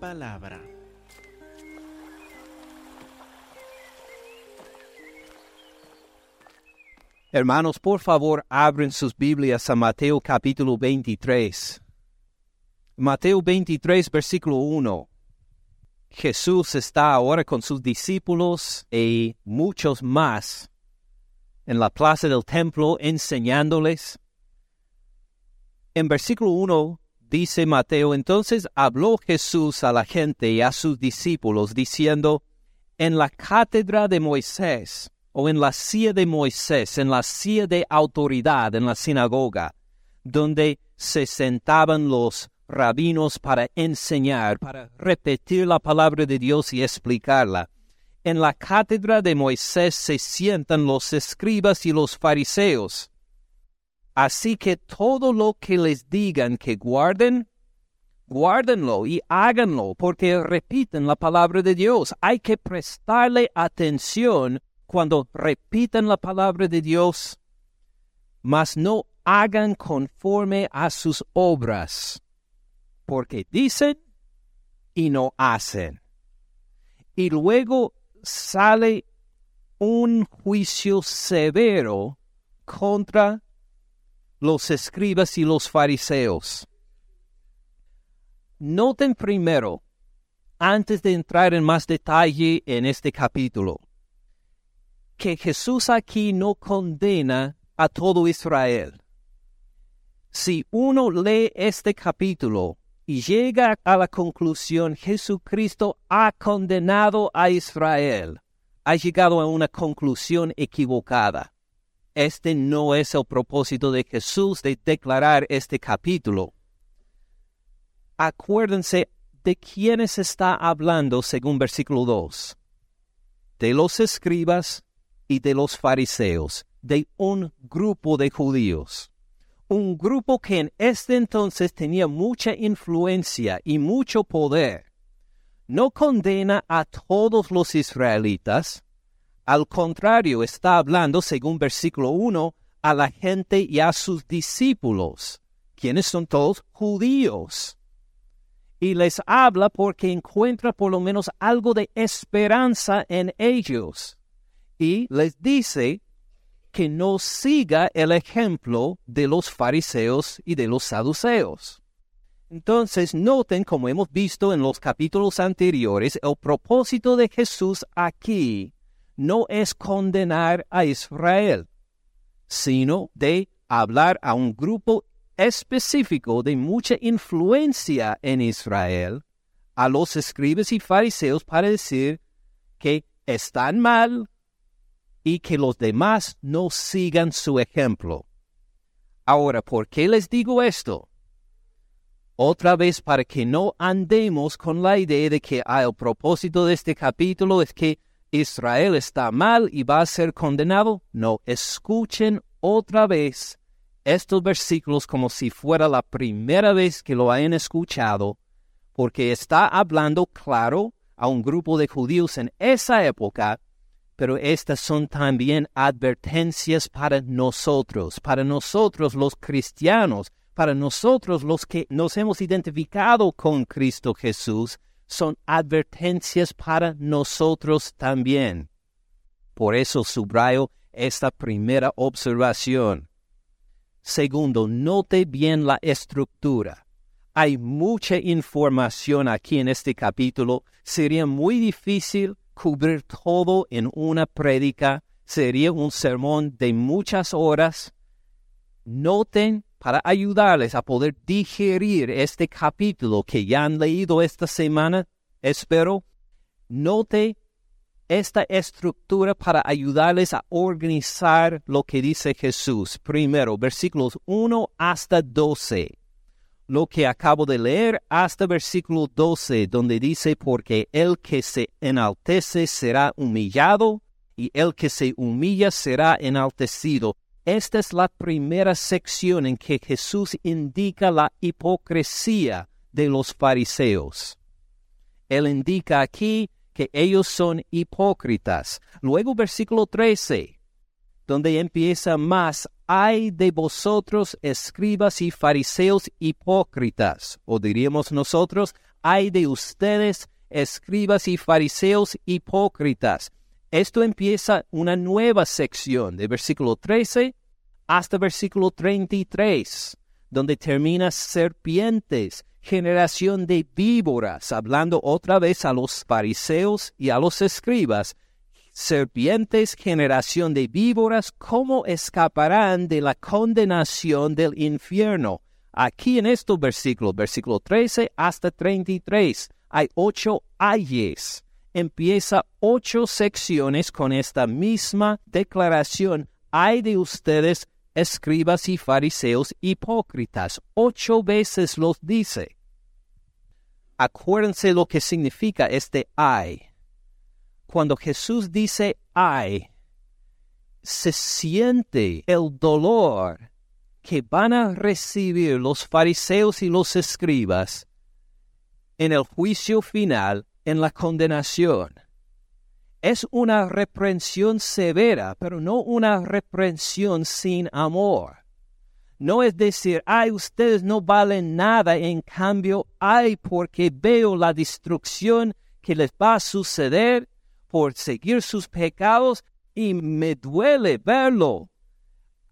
palabra. Hermanos, por favor, abren sus Biblias a Mateo capítulo 23. Mateo 23, versículo 1. Jesús está ahora con sus discípulos y muchos más en la plaza del templo enseñándoles. En versículo 1 dice Mateo, entonces habló Jesús a la gente y a sus discípulos diciendo, en la cátedra de Moisés, o en la silla de Moisés, en la silla de autoridad en la sinagoga, donde se sentaban los rabinos para enseñar, para repetir la palabra de Dios y explicarla. En la cátedra de Moisés se sientan los escribas y los fariseos. Así que todo lo que les digan que guarden, guárdenlo y háganlo, porque repiten la palabra de Dios. Hay que prestarle atención cuando repiten la palabra de Dios, mas no hagan conforme a sus obras porque dicen y no hacen. Y luego sale un juicio severo contra los escribas y los fariseos. Noten primero, antes de entrar en más detalle en este capítulo, que Jesús aquí no condena a todo Israel. Si uno lee este capítulo y llega a la conclusión, Jesucristo ha condenado a Israel. Ha llegado a una conclusión equivocada. Este no es el propósito de Jesús de declarar este capítulo. Acuérdense de quiénes está hablando según versículo 2. De los escribas y de los fariseos, de un grupo de judíos un grupo que en este entonces tenía mucha influencia y mucho poder, no condena a todos los israelitas, al contrario está hablando, según versículo 1, a la gente y a sus discípulos, quienes son todos judíos. Y les habla porque encuentra por lo menos algo de esperanza en ellos. Y les dice que no siga el ejemplo de los fariseos y de los saduceos. Entonces, noten, como hemos visto en los capítulos anteriores, el propósito de Jesús aquí no es condenar a Israel, sino de hablar a un grupo específico de mucha influencia en Israel, a los escribas y fariseos para decir que están mal, y que los demás no sigan su ejemplo. Ahora, ¿por qué les digo esto? Otra vez para que no andemos con la idea de que ah, el propósito de este capítulo es que Israel está mal y va a ser condenado. No, escuchen otra vez estos versículos como si fuera la primera vez que lo hayan escuchado, porque está hablando claro a un grupo de judíos en esa época pero estas son también advertencias para nosotros, para nosotros los cristianos, para nosotros los que nos hemos identificado con Cristo Jesús, son advertencias para nosotros también. Por eso subrayo esta primera observación. Segundo, note bien la estructura. Hay mucha información aquí en este capítulo. Sería muy difícil cubrir todo en una prédica, sería un sermón de muchas horas. Noten para ayudarles a poder digerir este capítulo que ya han leído esta semana, espero, note esta estructura para ayudarles a organizar lo que dice Jesús. Primero, versículos 1 hasta 12 lo que acabo de leer hasta versículo 12, donde dice, porque el que se enaltece será humillado, y el que se humilla será enaltecido. Esta es la primera sección en que Jesús indica la hipocresía de los fariseos. Él indica aquí que ellos son hipócritas. Luego versículo 13. donde empieza más, ay de vosotros, escribas y fariseos hipócritas, o diríamos nosotros, ay de ustedes, escribas y fariseos hipócritas. Esto empieza una nueva sección de versículo 13 hasta versículo 33, donde termina serpientes, generación de víboras, hablando otra vez a los fariseos y a los escribas, serpientes, generación de víboras, ¿cómo escaparán de la condenación del infierno? Aquí en estos versículos, versículo 13 hasta 33, hay ocho ayes. Empieza ocho secciones con esta misma declaración. Hay de ustedes, escribas y fariseos hipócritas. Ocho veces los dice. Acuérdense lo que significa este ay cuando Jesús dice ay, se siente el dolor que van a recibir los fariseos y los escribas en el juicio final, en la condenación. Es una reprensión severa, pero no una reprensión sin amor. No es decir, ay, ustedes no valen nada, en cambio, ay, porque veo la destrucción que les va a suceder por seguir sus pecados y me duele verlo.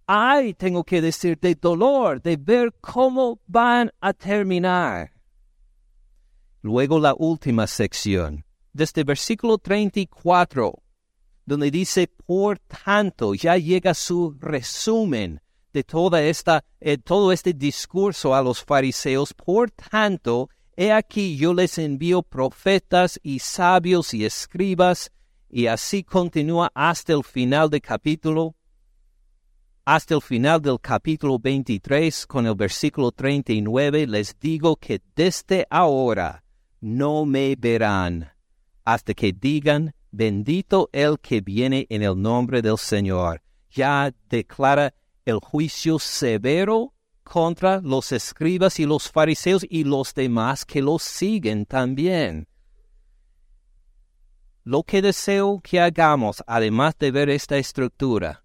Ay, tengo que decir de dolor, de ver cómo van a terminar. Luego la última sección, desde versículo 34, donde dice, por tanto, ya llega su resumen de toda esta, eh, todo este discurso a los fariseos, por tanto, He aquí yo les envío profetas y sabios y escribas, y así continúa hasta el final del capítulo, hasta el final del capítulo 23 con el versículo 39, les digo que desde ahora no me verán hasta que digan, bendito el que viene en el nombre del Señor. Ya declara el juicio severo contra los escribas y los fariseos y los demás que los siguen también. Lo que deseo que hagamos, además de ver esta estructura,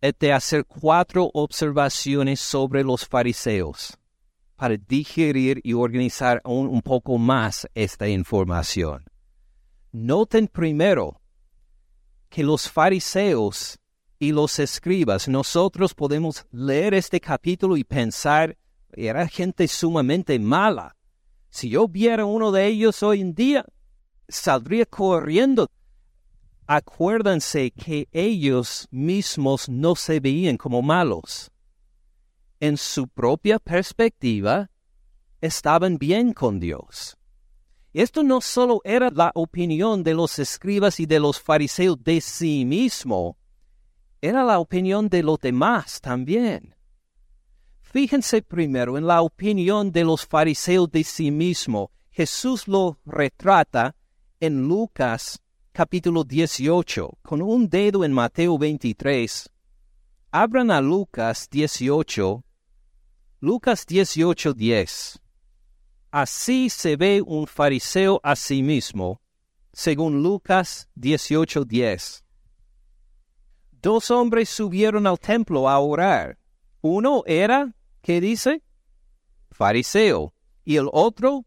es de hacer cuatro observaciones sobre los fariseos para digerir y organizar un poco más esta información. Noten primero que los fariseos y los escribas, nosotros podemos leer este capítulo y pensar, era gente sumamente mala. Si yo viera uno de ellos hoy en día, saldría corriendo. Acuérdense que ellos mismos no se veían como malos. En su propia perspectiva, estaban bien con Dios. Esto no solo era la opinión de los escribas y de los fariseos de sí mismo, era la opinión de los demás también. Fíjense primero en la opinión de los fariseos de sí mismo. Jesús lo retrata en Lucas capítulo 18, con un dedo en Mateo 23. Abran a Lucas 18, Lucas 18, 10. Así se ve un fariseo a sí mismo, según Lucas 18, 10. Dos hombres subieron al templo a orar. Uno era, ¿qué dice? Fariseo. Y el otro,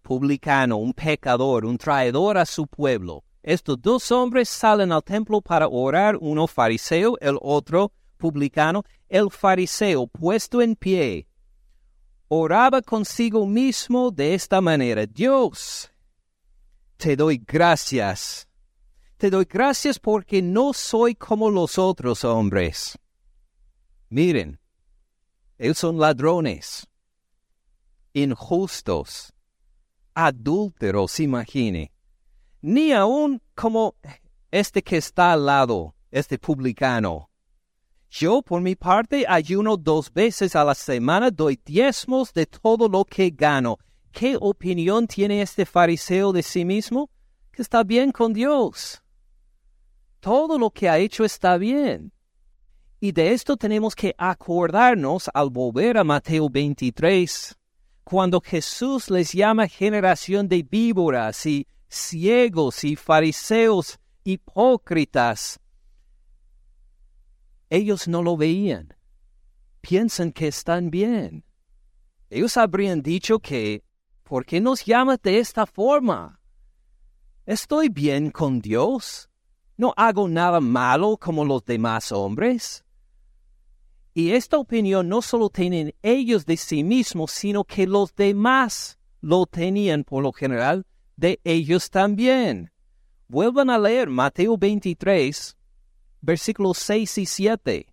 publicano, un pecador, un traidor a su pueblo. Estos dos hombres salen al templo para orar, uno fariseo, el otro publicano. El fariseo, puesto en pie, oraba consigo mismo de esta manera, Dios, te doy gracias te doy gracias porque no soy como los otros hombres. Miren, ellos son ladrones, injustos, adúlteros, imagine. Ni aun como este que está al lado, este publicano. Yo, por mi parte, ayuno dos veces a la semana, doy diezmos de todo lo que gano. ¿Qué opinión tiene este fariseo de sí mismo? Que está bien con Dios todo lo que ha hecho está bien. Y de esto tenemos que acordarnos al volver a Mateo 23, cuando Jesús les llama generación de víboras y ciegos y fariseos hipócritas. Ellos no lo veían. Piensan que están bien. Ellos habrían dicho que, ¿por qué nos llamas de esta forma? Estoy bien con Dios. No hago nada malo como los demás hombres. Y esta opinión no solo tienen ellos de sí mismos, sino que los demás lo tenían por lo general de ellos también. Vuelvan a leer Mateo 23, versículos 6 y 7.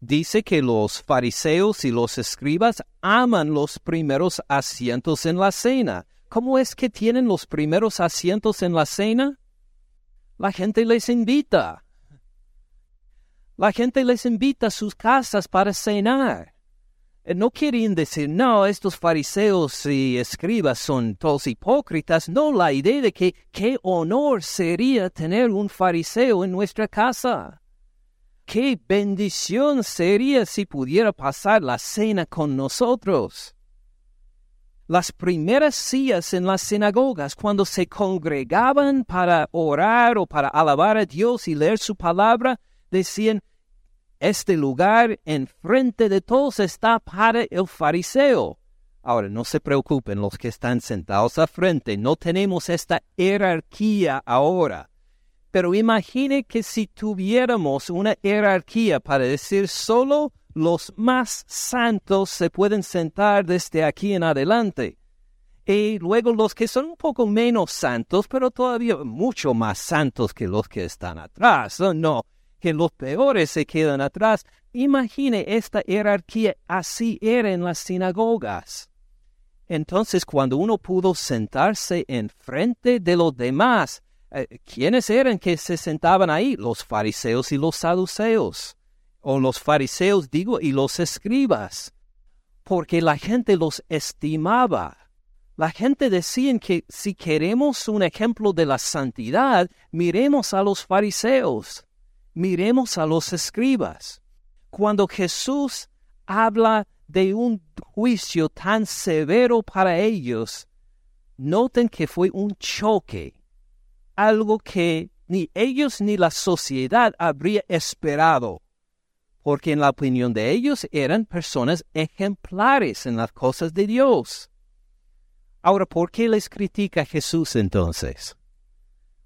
Dice que los fariseos y los escribas aman los primeros asientos en la cena. ¿Cómo es que tienen los primeros asientos en la cena? La gente les invita. La gente les invita a sus casas para cenar. Eh, no quieren decir, no, estos fariseos y escribas son todos hipócritas. No, la idea de que qué honor sería tener un fariseo en nuestra casa. Qué bendición sería si pudiera pasar la cena con nosotros. Las primeras sillas en las sinagogas, cuando se congregaban para orar o para alabar a Dios y leer su palabra, decían, este lugar enfrente de todos está para el fariseo. Ahora, no se preocupen los que están sentados a frente, no tenemos esta jerarquía ahora. Pero imagine que si tuviéramos una jerarquía para decir solo los más santos se pueden sentar desde aquí en adelante. Y luego los que son un poco menos santos, pero todavía mucho más santos que los que están atrás. No, que los peores se quedan atrás. Imagine esta jerarquía, así era en las sinagogas. Entonces, cuando uno pudo sentarse enfrente de los demás, eh, ¿quiénes eran que se sentaban ahí? Los fariseos y los saduceos. O los fariseos, digo, y los escribas. Porque la gente los estimaba. La gente decía que si queremos un ejemplo de la santidad, miremos a los fariseos miremos a los escribas. Cuando Jesús habla de un juicio tan severo para ellos, noten que fue un choque, algo que ni ellos ni la sociedad habría esperado, porque en la opinión de ellos eran personas ejemplares en las cosas de Dios. Ahora, ¿por qué les critica Jesús entonces?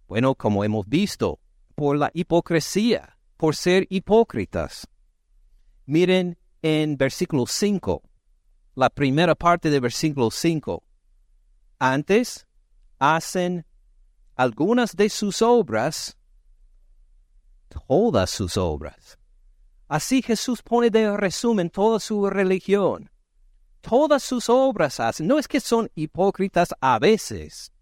Bueno, como hemos visto, por la hipocresía, por ser hipócritas. Miren en versículo 5, la primera parte de versículo 5. Antes hacen algunas de sus obras, todas sus obras. Así Jesús pone de resumen toda su religión. Todas sus obras hacen. No es que son hipócritas a veces.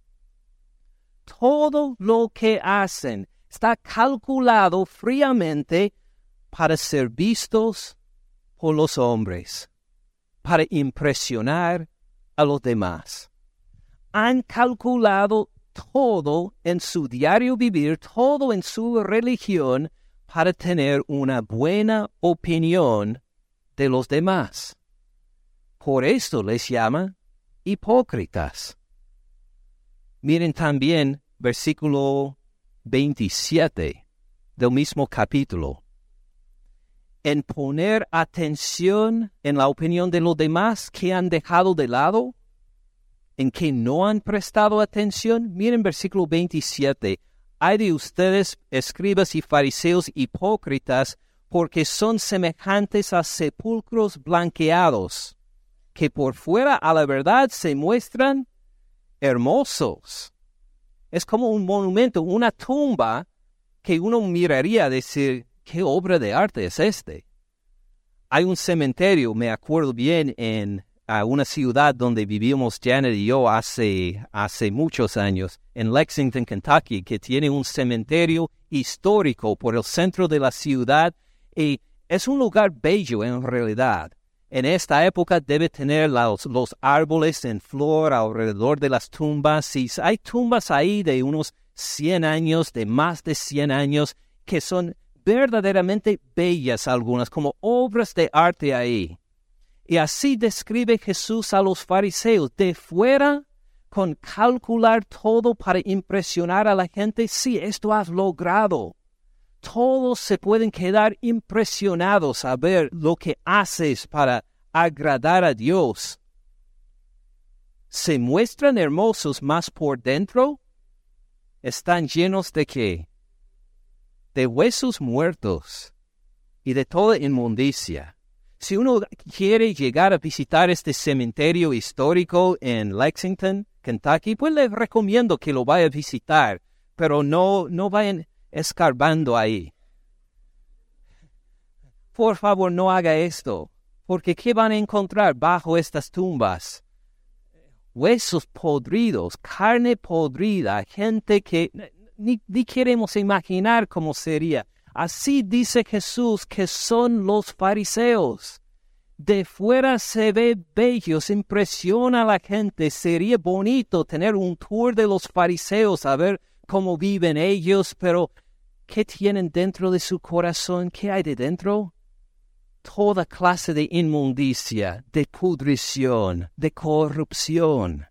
Todo lo que hacen está calculado fríamente para ser vistos por los hombres, para impresionar a los demás. Han calculado todo en su diario vivir, todo en su religión, para tener una buena opinión de los demás. Por esto les llama hipócritas. Miren también versículo 27 del mismo capítulo. En poner atención en la opinión de los demás que han dejado de lado, en que no han prestado atención, miren versículo 27. Hay de ustedes, escribas y fariseos hipócritas, porque son semejantes a sepulcros blanqueados, que por fuera a la verdad se muestran hermosos es como un monumento, una tumba que uno miraría a decir, ¿qué obra de arte es este? Hay un cementerio, me acuerdo bien, en una ciudad donde vivimos Janet y yo hace, hace muchos años, en Lexington, Kentucky, que tiene un cementerio histórico por el centro de la ciudad y es un lugar bello en realidad en esta época debe tener los, árboles en flor alrededor de las tumbas. Y hay tumbas ahí de unos 100 años, de más de 100 años, que son verdaderamente bellas algunas, como obras de arte ahí. Y así describe Jesús a los fariseos, de fuera, con calcular todo para impresionar a la gente, sí, esto has logrado. Todos se pueden quedar impresionados a ver lo que haces para agradar a Dios. ¿Se muestran hermosos más por dentro? Están llenos de qué? De huesos muertos y de toda inmundicia. Si uno quiere llegar a visitar este cementerio histórico en Lexington, Kentucky, pues les recomiendo que lo vaya a visitar, pero no, no vayan escarbando ahí. Por favor, no haga esto, porque ¿qué van a encontrar bajo estas tumbas? Huesos podridos, carne podrida, gente que ni, queremos imaginar cómo sería. Así dice Jesús que son los fariseos. De fuera se ve bello, se impresiona a la gente. Sería bonito tener un tour de los fariseos a ver cómo viven ellos, pero ¿qué tienen dentro de su corazón? ¿Qué hay de dentro? Toda clase de inmundicia, de pudrición, de corrupción.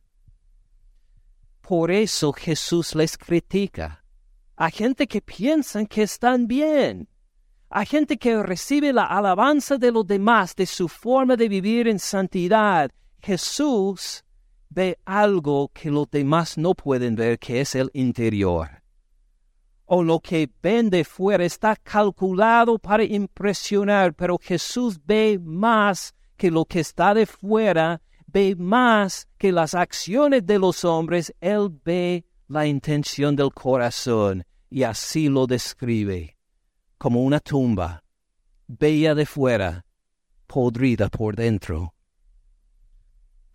Por eso Jesús les critica a gente que piensan que están bien, a gente que recibe la alabanza de los demás de su forma de vivir en santidad. Jesús ve algo que los demás no pueden ver, que es el interior. O lo que ven de fuera está calculado para impresionar, pero Jesús ve más que lo que está de fuera, ve más que las acciones de los hombres, Él ve la intención del corazón y así lo describe como una tumba, bella de fuera, podrida por dentro.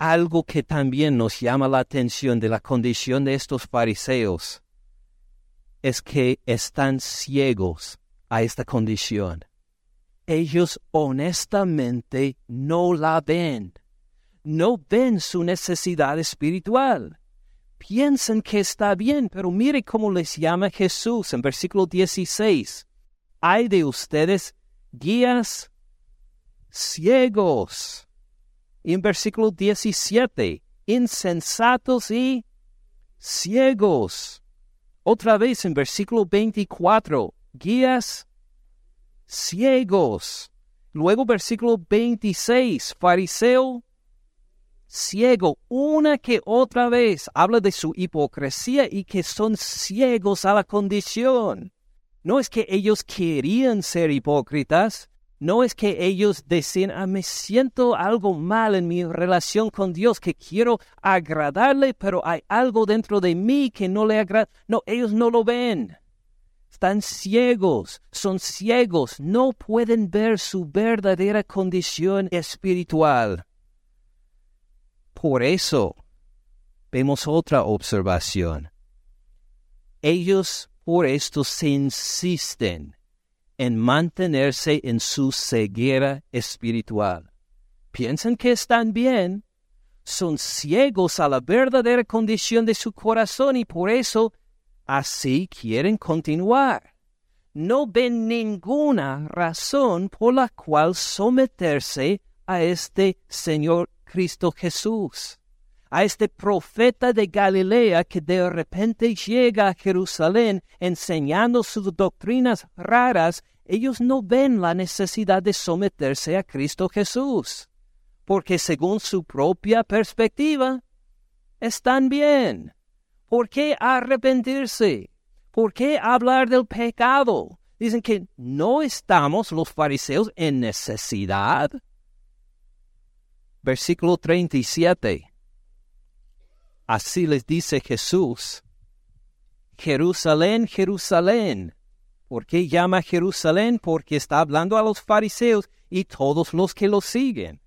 Algo que también nos llama la atención de la condición de estos fariseos es que están ciegos a esta condición. Ellos honestamente no la ven, no ven su necesidad espiritual piensan que está bien, pero mire cómo les llama Jesús en versículo 16. Hay de ustedes guías ciegos. Y en versículo 17, insensatos y ciegos. Otra vez en versículo 24, guías ciegos. Luego versículo 26, fariseo ciego una que otra vez. Habla de su hipocresía y que son ciegos a la condición. No es que ellos querían ser hipócritas, no es que ellos decían, ah, me siento algo mal en mi relación con Dios, que quiero agradarle, pero hay algo dentro de mí que no le agrada. No, ellos no lo ven. Están ciegos, son ciegos, no pueden ver su verdadera condición espiritual. Por eso vemos otra observación. Ellos por esto se insisten en mantenerse en su ceguera espiritual. Piensan que están bien, son ciegos a la verdadera condición de su corazón y por eso así quieren continuar. No ven ninguna razón por la cual someterse a este Señor Cristo Jesús, a este profeta de Galilea que de repente llega a Jerusalén enseñando sus doctrinas raras, ellos no ven la necesidad de someterse a Cristo Jesús, porque según su propia perspectiva, están bien. ¿Por qué arrepentirse? ¿Por qué hablar del pecado? Dicen que no estamos los fariseos en necesidad versículo 37. Así les dice Jesús, Jerusalén, Jerusalén. ¿Por qué llama Jerusalén? Porque está hablando a los fariseos y todos los que lo siguen.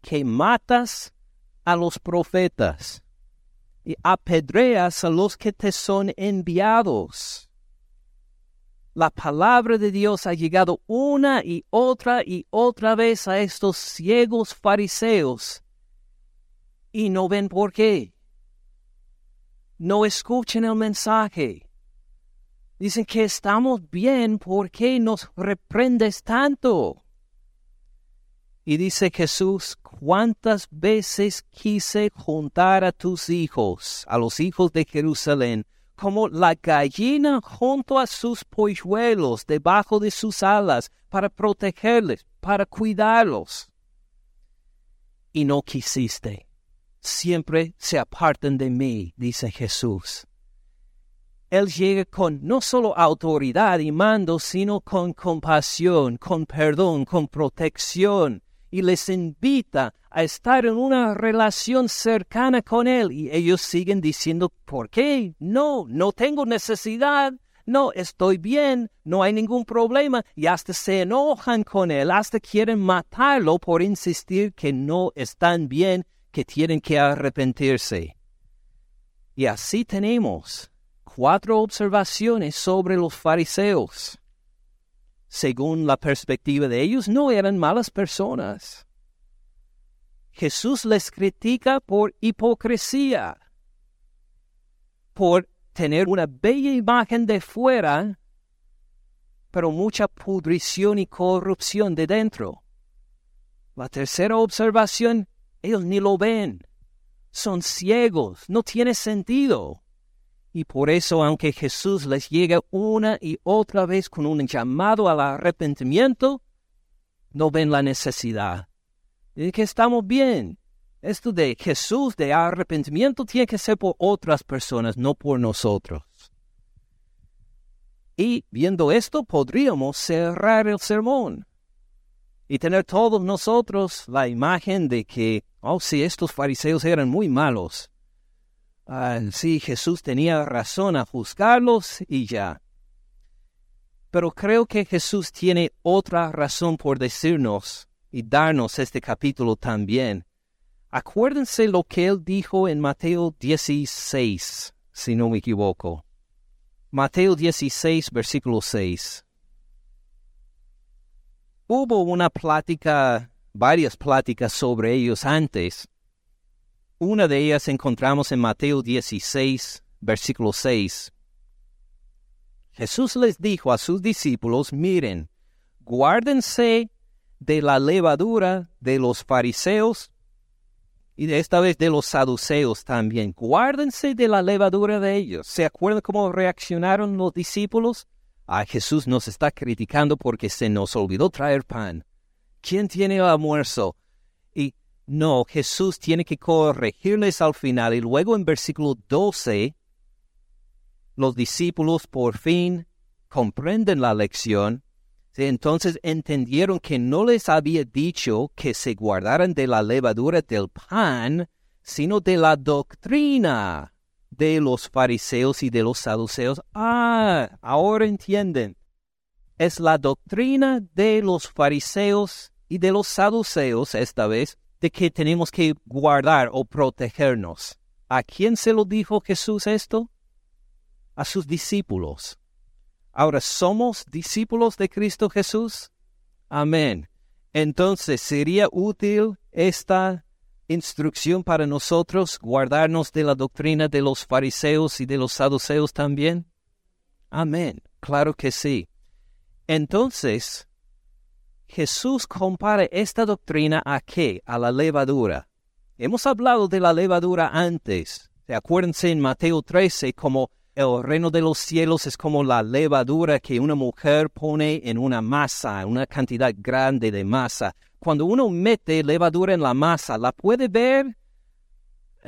Que matas a los profetas y apedreas a los que te son enviados la palabra de Dios ha llegado una y otra y otra vez a estos ciegos fariseos y no ven por qué. No escuchen el mensaje. Dicen que estamos bien, ¿por qué nos reprendes tanto? Y dice Jesús, ¿cuántas veces quise juntar a tus hijos, a los hijos de Jerusalén, como la gallina junto a sus polluelos debajo de sus alas para protegerles, para cuidarlos. Y no quisiste. Siempre se apartan de mí, dice Jesús. Él llega con no solo autoridad y mando, sino con compasión, con perdón, con protección, y les invita a estar en una relación cercana con Él. Y ellos siguen diciendo, ¿por qué? No, no tengo necesidad. No, estoy bien, no hay ningún problema. Y hasta se enojan con Él, hasta quieren matarlo por insistir que no están bien, que tienen que arrepentirse. Y así tenemos cuatro observaciones sobre los fariseos según la perspectiva de ellos, no eran malas personas. Jesús les critica por hipocresía, por tener una bella imagen de fuera, pero mucha pudrición y corrupción de dentro. La tercera observación, ellos ni lo ven. Son ciegos, no tiene sentido. Y por eso, aunque Jesús les llega una y otra vez con un llamado al arrepentimiento, no ven la necesidad. Y que estamos bien. Esto de Jesús, de arrepentimiento, tiene que ser por otras personas, no por nosotros. Y viendo esto, podríamos cerrar el sermón y tener todos nosotros la imagen de que, oh, si estos fariseos eran muy malos, Ah, sí, Jesús tenía razón a juzgarlos y ya. Pero creo que Jesús tiene otra razón por decirnos y darnos este capítulo también. Acuérdense lo que él dijo en Mateo 16, si no me equivoco. Mateo 16, versículo 6. Hubo una plática, varias pláticas sobre ellos antes, una de ellas encontramos en Mateo 16, versículo 6. Jesús les dijo a sus discípulos, miren, guárdense de la levadura de los fariseos y de esta vez de los saduceos también. Guárdense de la levadura de ellos. ¿Se acuerdan cómo reaccionaron los discípulos? Ah, Jesús nos está criticando porque se nos olvidó traer pan. ¿Quién tiene almuerzo? Y no, Jesús tiene que corregirles al final y luego en versículo 12 los discípulos por fin comprenden la lección. Entonces entendieron que no les había dicho que se guardaran de la levadura del pan, sino de la doctrina de los fariseos y de los saduceos. Ah, ahora entienden. Es la doctrina de los fariseos y de los saduceos esta vez de que tenemos que guardar o protegernos. ¿A quién se lo dijo Jesús esto? A sus discípulos. Ahora, ¿somos discípulos de Cristo Jesús? Amén. Entonces, ¿sería útil esta instrucción para nosotros guardarnos de la doctrina de los fariseos y de los saduceos también? Amén. Claro que sí. Entonces, Jesús compara esta doctrina a qué? A la levadura. Hemos hablado de la levadura antes. Acuérdense en Mateo 13 como el reino de los cielos es como la levadura que una mujer pone en una masa, una cantidad grande de masa. Cuando uno mete levadura en la masa, ¿la puede ver?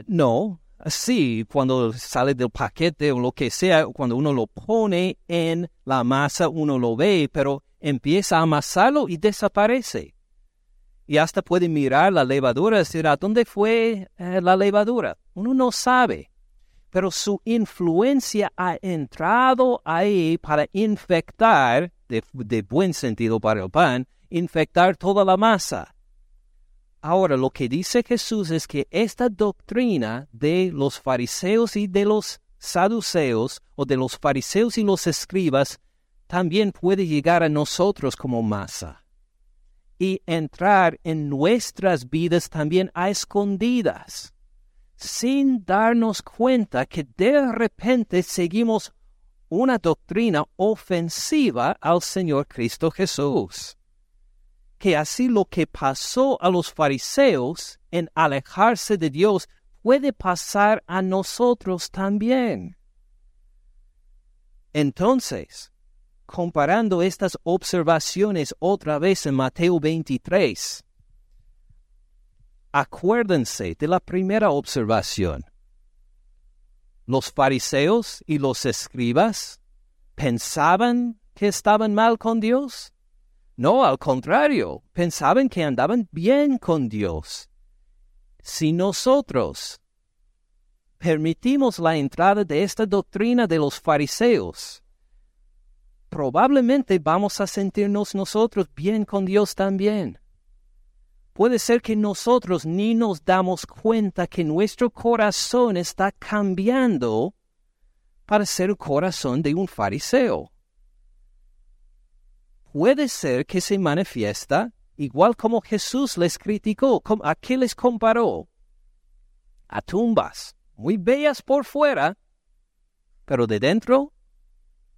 No. Sí, cuando sale del paquete o lo que sea, cuando uno lo pone en la masa, uno lo ve, pero empieza a amasarlo y desaparece. Y hasta puede mirar la levadura y decir, ¿a dónde fue eh, la levadura? Uno no sabe, pero su influencia ha entrado ahí para infectar, de, buen sentido para el pan, infectar toda la masa. Ahora, lo que dice Jesús es que esta doctrina de los fariseos y de los saduceos, o de los fariseos y los escribas, también puede llegar a nosotros como masa y entrar en nuestras vidas también a escondidas, sin darnos cuenta que de repente seguimos una doctrina ofensiva al Señor Cristo Jesús. Que así lo que pasó a los fariseos en alejarse de Dios puede pasar a nosotros también. Entonces, comparando estas observaciones otra vez en Mateo 23, acuérdense de la primera observación. Los fariseos y los escribas pensaban que estaban mal con Dios. No, al contrario, pensaban que andaban bien con Dios. Si nosotros permitimos la entrada de esta doctrina de los fariseos, probablemente vamos a sentirnos nosotros bien con Dios también. Puede ser que nosotros ni nos damos cuenta que nuestro corazón está cambiando para ser el corazón de un fariseo. Puede ser que se manifiesta igual como Jesús les criticó, ¿a qué les comparó? A tumbas, muy bellas por fuera, pero de dentro,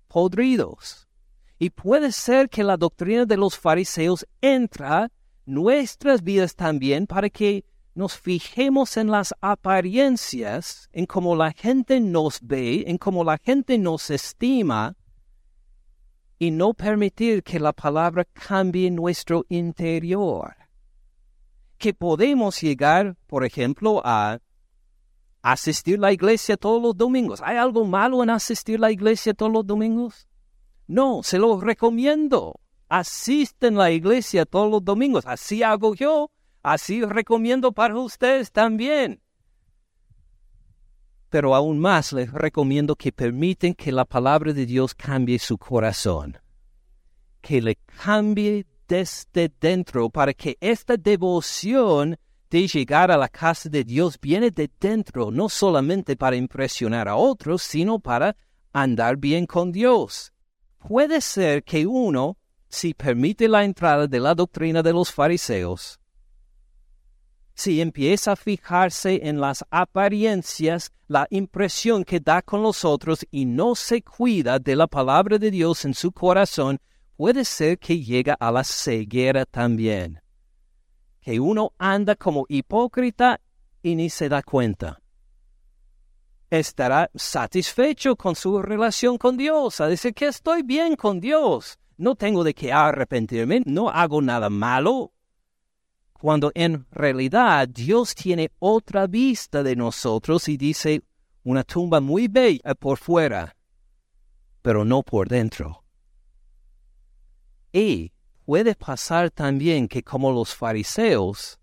podridos. Y puede ser que la doctrina de los fariseos entra nuestras vidas también para que nos fijemos en las apariencias, en cómo la gente nos ve, en cómo la gente nos estima, y no permitir que la palabra cambie nuestro interior. Que podemos llegar, por ejemplo, a asistir a la iglesia todos los domingos. ¿Hay algo malo en asistir a la iglesia todos los domingos? No, se lo recomiendo. Asisten a la iglesia todos los domingos. Así hago yo. Así recomiendo para ustedes también. Pero aún más les recomiendo que permiten que la palabra de Dios cambie su corazón. Que le cambie desde dentro para que esta devoción de llegar a la casa de Dios viene de dentro, no solamente para impresionar a otros, sino para andar bien con Dios. Puede ser que uno, si permite la entrada de la doctrina de los fariseos, si empieza a fijarse en las apariencias, la impresión que da con los otros y no se cuida de la palabra de Dios en su corazón, puede ser que llegue a la ceguera también. Que uno anda como hipócrita y ni se da cuenta. Estará satisfecho con su relación con Dios, a decir que estoy bien con Dios, no tengo de qué arrepentirme, no hago nada malo, cuando en realidad Dios tiene otra vista de nosotros y dice una tumba muy bella por fuera, pero no por dentro. Y puede pasar también que como los fariseos,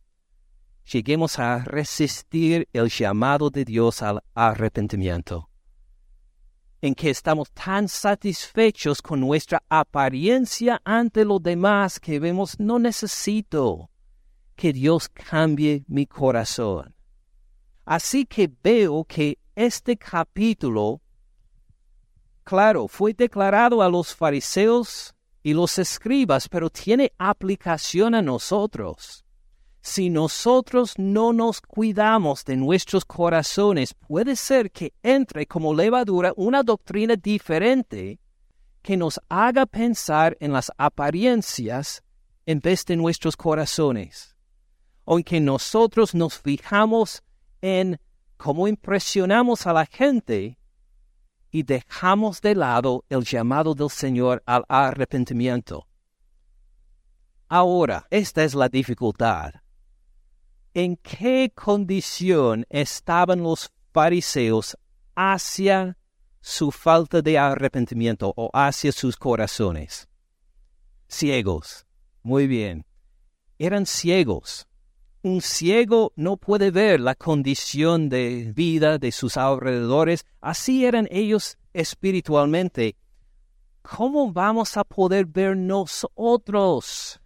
lleguemos a resistir el llamado de Dios al arrepentimiento, en que estamos tan satisfechos con nuestra apariencia ante los demás que vemos no necesito que Dios cambie mi corazón. Así que veo que este capítulo, claro, fue declarado a los fariseos y los escribas, pero tiene aplicación a nosotros. Si nosotros no nos cuidamos de nuestros corazones, puede ser que entre como levadura una doctrina diferente que nos haga pensar en las apariencias en vez de nuestros corazones o en que nosotros nos fijamos en cómo impresionamos a la gente y dejamos de lado el llamado del Señor al arrepentimiento. Ahora, esta es la dificultad. ¿En qué condición estaban los fariseos hacia su falta de arrepentimiento o hacia sus corazones? Ciegos. Muy bien. Eran ciegos un ciego no puede ver la condición de vida de sus alrededores, así eran ellos espiritualmente. ¿Cómo vamos a poder ver nosotros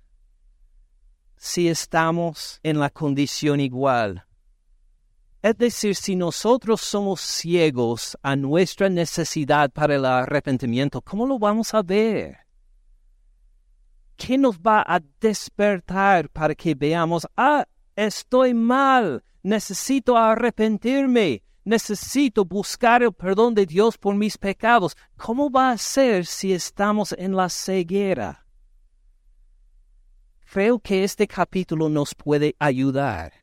si estamos en la condición igual? Es decir, si nosotros somos ciegos a nuestra necesidad para el arrepentimiento, ¿cómo lo vamos a ver? ¿Qué nos va a despertar para que veamos, ah, estoy mal, necesito arrepentirme, necesito buscar el perdón de Dios por mis pecados. ¿Cómo va a ser si estamos en la ceguera? Creo que este capítulo nos puede ayudar.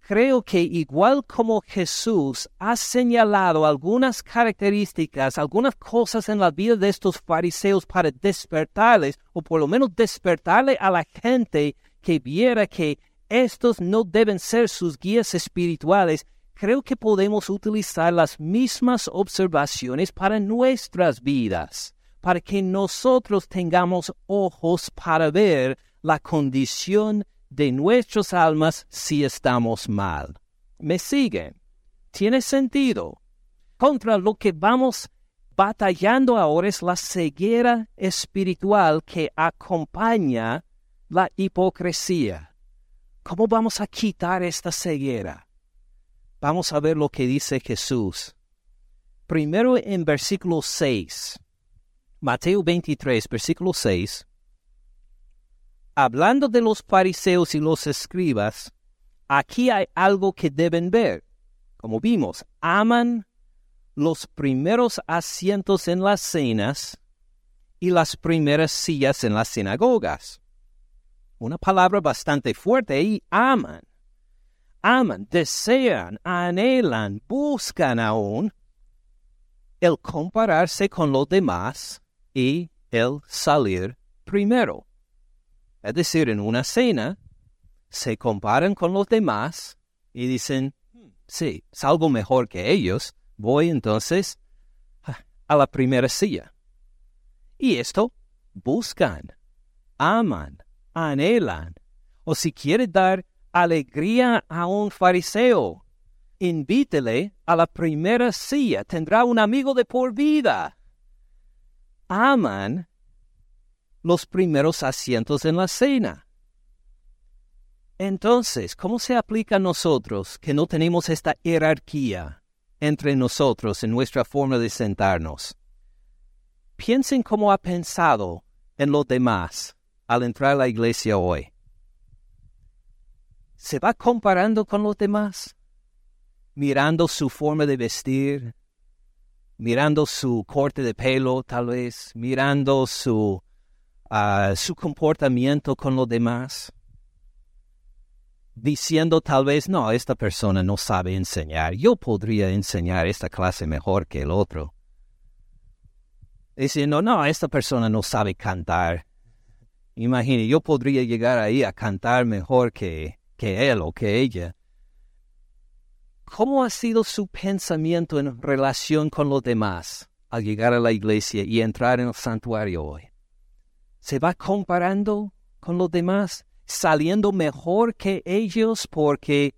creo que igual como Jesús ha señalado algunas características, algunas cosas en la vida de estos fariseos para despertarles, o por lo menos despertarle a la gente que viera que estos no deben ser sus guías espirituales, creo que podemos utilizar las mismas observaciones para nuestras vidas, para que nosotros tengamos ojos para ver la condición de nuestras almas si estamos mal. ¿Me siguen? ¿Tiene sentido? Contra lo que vamos batallando ahora es la ceguera espiritual que acompaña la hipocresía. ¿Cómo vamos a quitar esta ceguera? Vamos a ver lo que dice Jesús. Primero en versículo 6. Mateo 23, versículo 6 hablando de los fariseos y los escribas, aquí hay algo que deben ver. Como vimos, aman los primeros asientos en las cenas y las primeras sillas en las sinagogas. Una palabra bastante fuerte y aman. Aman, desean, anhelan, buscan aún el compararse con los demás y el salir primero. Es decir, en una cena, se comparan con los demás y dicen, sí, salgo mejor que ellos, voy entonces a la primera silla. Y esto buscan, aman, anhelan. O si quiere dar alegría a un fariseo, invítele a la primera silla, tendrá un amigo de por vida. Aman los primeros asientos en la cena. Entonces, ¿cómo se aplica a nosotros que no tenemos esta jerarquía entre nosotros en nuestra forma de sentarnos? Piensen cómo ha pensado en los demás al entrar a la iglesia hoy. ¿Se va comparando con los demás? Mirando su forma de vestir, mirando su corte de pelo tal vez, mirando su su comportamiento con los demás, diciendo tal vez, no, esta persona no sabe enseñar, yo podría enseñar esta clase mejor que el otro. Diciendo, no, esta persona no sabe cantar. Imagine, yo podría llegar ahí a cantar mejor que, que él o que ella. ¿Cómo ha sido su pensamiento en relación con los demás al llegar a la iglesia y entrar en el santuario hoy? se va comparando con los demás, saliendo mejor que ellos porque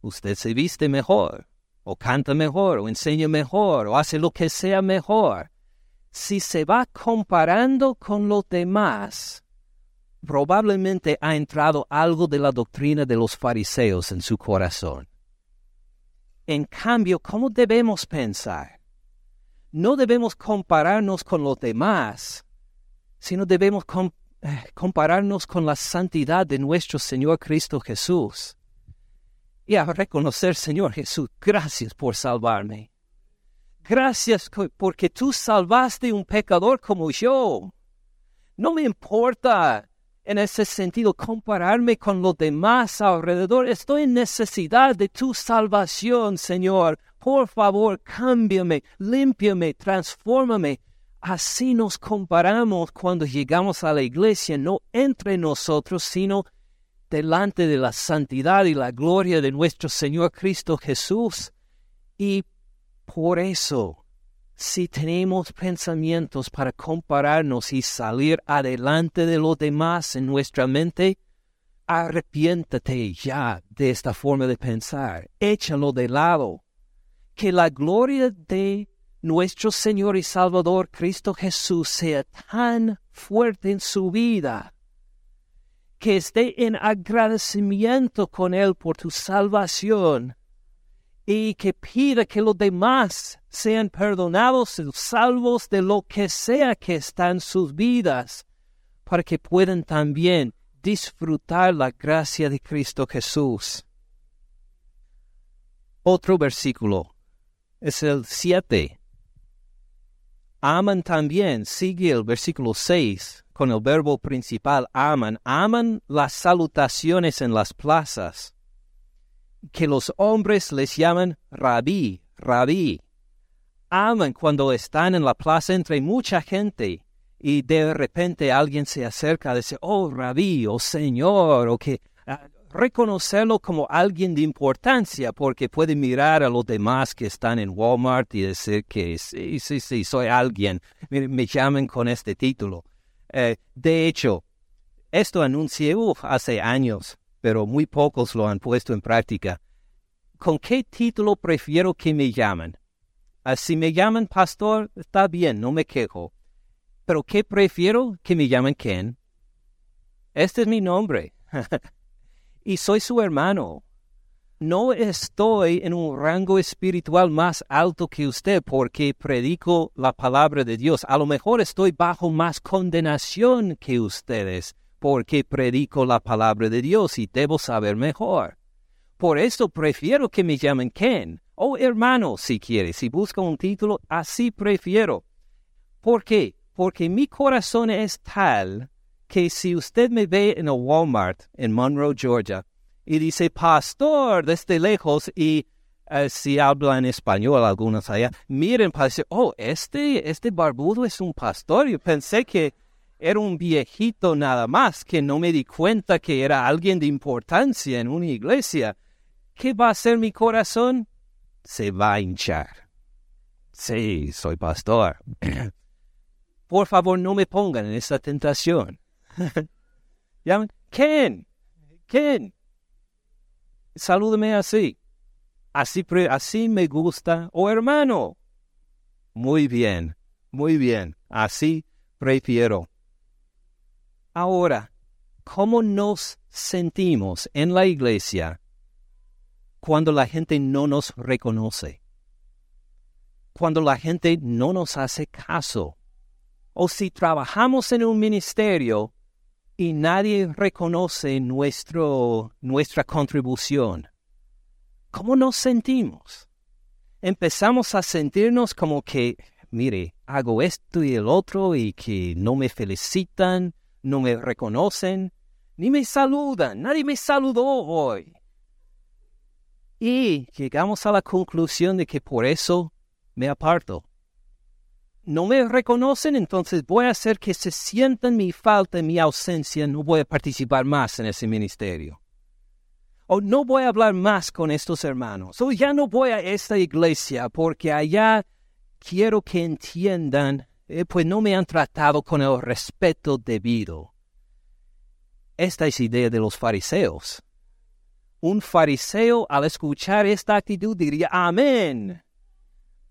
usted se viste mejor, o canta mejor, o enseña mejor, o hace lo que sea mejor. Si se va comparando con los demás, probablemente ha entrado algo de la doctrina de los fariseos en su corazón. En cambio, ¿cómo debemos pensar? No debemos compararnos con los demás, sino debemos eh, compararnos con la santidad de nuestro Señor Cristo Jesús. Y a reconocer, Señor Jesús, gracias por salvarme. Gracias porque tú salvaste un pecador como yo. No me importa en ese sentido compararme con los demás alrededor. Estoy en necesidad de tu salvación, Señor. Por favor, cámbiame, límpiame, transfórmame Así nos comparamos cuando llegamos a la iglesia, no entre nosotros, sino delante de la santidad y la gloria de nuestro Señor Cristo Jesús. Y por eso, si tenemos pensamientos para compararnos y salir adelante de los demás en nuestra mente, arrepiéntate ya de esta forma de pensar, échalo de lado. Que la gloria de nuestro Señor y Salvador Cristo Jesús sea tan fuerte en su vida, que esté en agradecimiento con Él por tu salvación y que pida que los demás sean perdonados y salvos de lo que sea que está en sus vidas, para que puedan también disfrutar la gracia de Cristo Jesús. Otro versículo es el 7 aman también, sigue el versículo 6 con el verbo principal aman, aman las salutaciones en las plazas que los hombres les llaman rabí, rabí. Aman cuando están en la plaza entre mucha gente y de repente alguien se acerca a decir, oh rabí, oh, señor, o que ah, reconocerlo como alguien de importancia porque puede mirar a los demás que están en Walmart y decir que sí, sí, sí, soy alguien, me, llamen con este título. Eh, de hecho, esto anuncié hace años, pero muy pocos lo han puesto en práctica. ¿Con qué título prefiero que me llamen? Ah, si me llaman pastor, está bien, no me quejo. Pero ¿qué prefiero que me llamen Ken? Este es mi nombre. y soy su hermano. No estoy en un rango espiritual más alto que usted porque predico la palabra de Dios. A lo mejor estoy bajo más condenación que ustedes porque predico la palabra de Dios y debo saber mejor. Por eso prefiero que me llamen Ken o hermano si quiere. Si busca un título, así prefiero. ¿Por qué? porque mi corazón es tal que si usted me ve en el Walmart en Monroe, Georgia, y dice pastor desde lejos y eh, si habla en español algunos allá, miren para decir, oh, este, este barbudo es un pastor. Yo pensé que era un viejito nada más, que no me di cuenta que era alguien de importancia en una iglesia. ¿Qué va a hacer mi corazón? Se va a hinchar. Sí, soy pastor. por favor no me pongan en esa tentación. Ken, Ken, salúdame así. Así, así me gusta. Oh, hermano. Muy bien, muy bien. Así prefiero. Ahora, ¿cómo nos sentimos en la iglesia cuando la gente no nos reconoce? Cuando la gente no nos hace caso o si trabajamos en un ministerio y nadie reconoce nuestro, nuestra contribución, ¿cómo nos sentimos? Empezamos a sentirnos como que, mire, hago esto y el otro y que no me felicitan, no me reconocen, ni me saludan, nadie me saludó hoy. Y llegamos a la conclusión de que por eso me aparto no me reconocen, entonces voy a hacer que se sientan mi falta, mi ausencia, no voy a participar más en ese ministerio. O no voy a hablar más con estos hermanos. O ya no voy a esta iglesia porque allá quiero que entiendan, eh, pues no me han tratado con el respeto debido. Esta es idea de los fariseos. Un fariseo al escuchar esta actitud diría, amén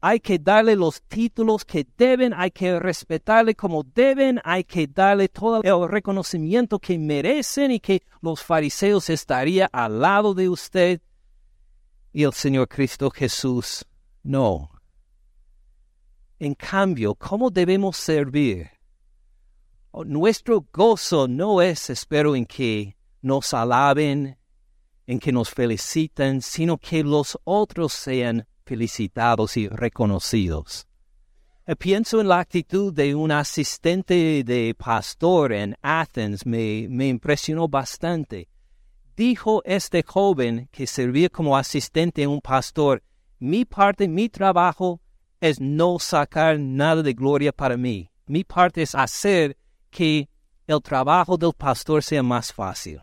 hay que darle los títulos que deben, hay que respetarle como deben, hay que darle todo el reconocimiento que merecen y que los fariseos estarían al lado de usted. Y el Señor Cristo Jesús, no. En cambio, ¿cómo debemos servir? Oh, nuestro gozo no es, espero, en que nos alaben, en que nos feliciten, sino que los otros sean felicitados y reconocidos. Eh, pienso en la actitud de un asistente de pastor en Athens, me, me impresionó bastante. Dijo este joven que servía como asistente en un pastor, mi parte, mi trabajo es no sacar nada de gloria para mí. Mi parte es hacer que el trabajo del pastor sea más fácil.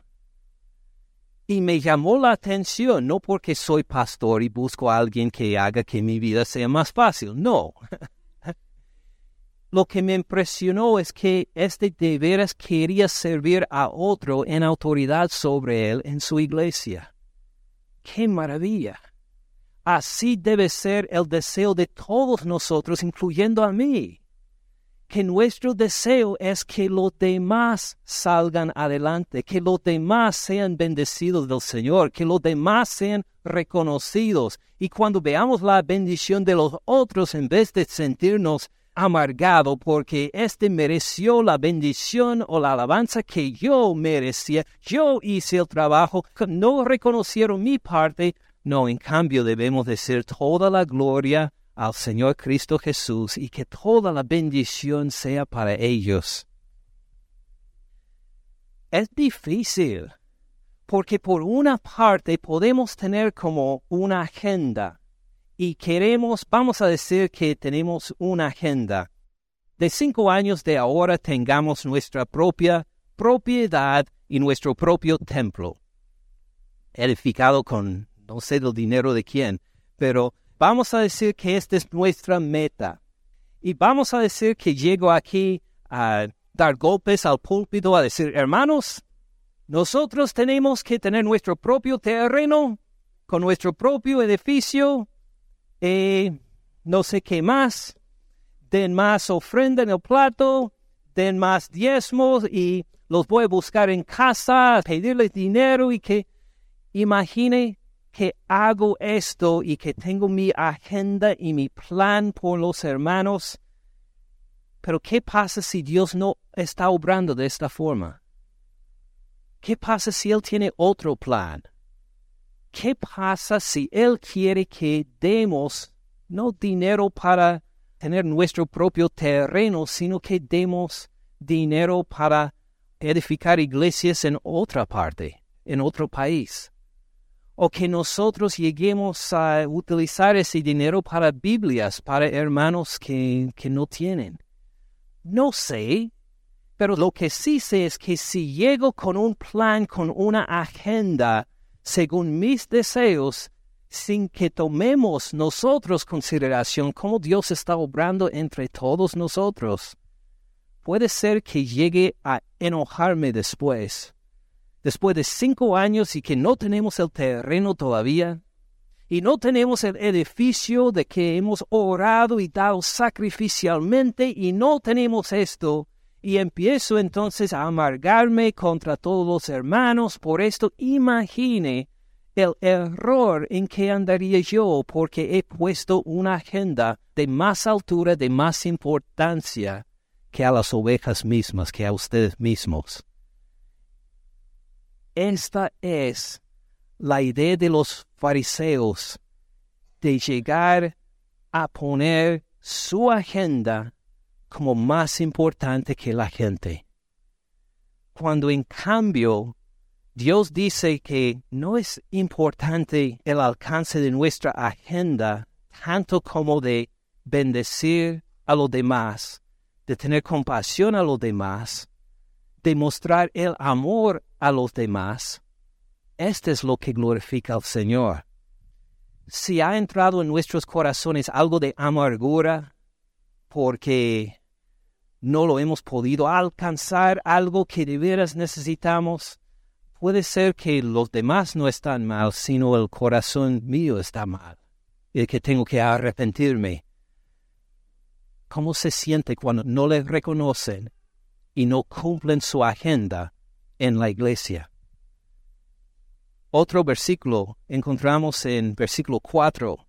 Y me llamó la atención, no porque soy pastor y busco a alguien que haga que mi vida sea más fácil, no. Lo que me impresionó es que este de veras quería servir a otro en autoridad sobre él en su iglesia. ¡Qué maravilla! Así debe ser el deseo de todos nosotros, incluyendo a mí que nuestro deseo es que los demás salgan adelante, que los demás sean bendecidos del Señor, que los demás sean reconocidos. Y cuando veamos la bendición de los otros, en vez de sentirnos amargado porque éste mereció la bendición o la alabanza que yo merecía, yo hice el trabajo, no reconocieron mi parte, no, en cambio debemos decir toda la gloria al Señor Cristo Jesús y que toda la bendición sea para ellos. Es difícil, Porque por una parte podemos tener como una agenda y queremos, vamos a decir que tenemos una agenda. De cinco años de ahora tengamos nuestra propia propiedad y nuestro propio templo, edificado con no sé del dinero de quién, pero vamos a decir que esta es nuestra meta. Y vamos a decir que llego aquí a dar golpes al púlpito, a decir, hermanos, nosotros tenemos que tener nuestro propio terreno, con nuestro propio edificio, eh, no sé qué más, den más ofrenda en el plato, den más diezmos y los voy a buscar en casa, pedirles dinero y que imagine que hago esto y que tengo mi agenda y mi plan por los hermanos. Pero ¿qué pasa si Dios no está obrando de esta forma? ¿Qué pasa si Él tiene otro plan? ¿Qué pasa si Él quiere que demos no dinero para tener nuestro propio terreno, sino que demos dinero para edificar iglesias en otra parte, en otro país. O que nosotros lleguemos a utilizar ese dinero para Biblias, para hermanos que, que no tienen. No sé, pero lo que sí sé es que si llego con un plan, con una agenda, según mis deseos, sin que tomemos nosotros consideración cómo Dios está obrando entre todos nosotros, puede ser que llegue a enojarme después. Después de cinco años y que no tenemos el terreno todavía, y no tenemos el edificio de que hemos orado y dado sacrificialmente, y no tenemos esto, y empiezo entonces a amargarme contra todos los hermanos por esto, imagine el error en que andaría yo porque he puesto una agenda de más altura, de más importancia que a las ovejas mismas, que a ustedes mismos. Esta es la idea de los fariseos de llegar a poner su agenda como más importante que la gente. Cuando en cambio Dios dice que no es importante el alcance de nuestra agenda tanto como de bendecir a los demás, de tener compasión a los demás, de mostrar el amor a los demás, este es lo que glorifica al Señor. Si ha entrado en nuestros corazones algo de amargura porque no lo hemos podido alcanzar, algo que de veras necesitamos, puede ser que los demás no están mal, sino el corazón mío está mal, y que tengo que arrepentirme. Cómo se siente cuando no le reconocen y no cumplen su agenda en la iglesia. Otro versículo encontramos en versículo 4.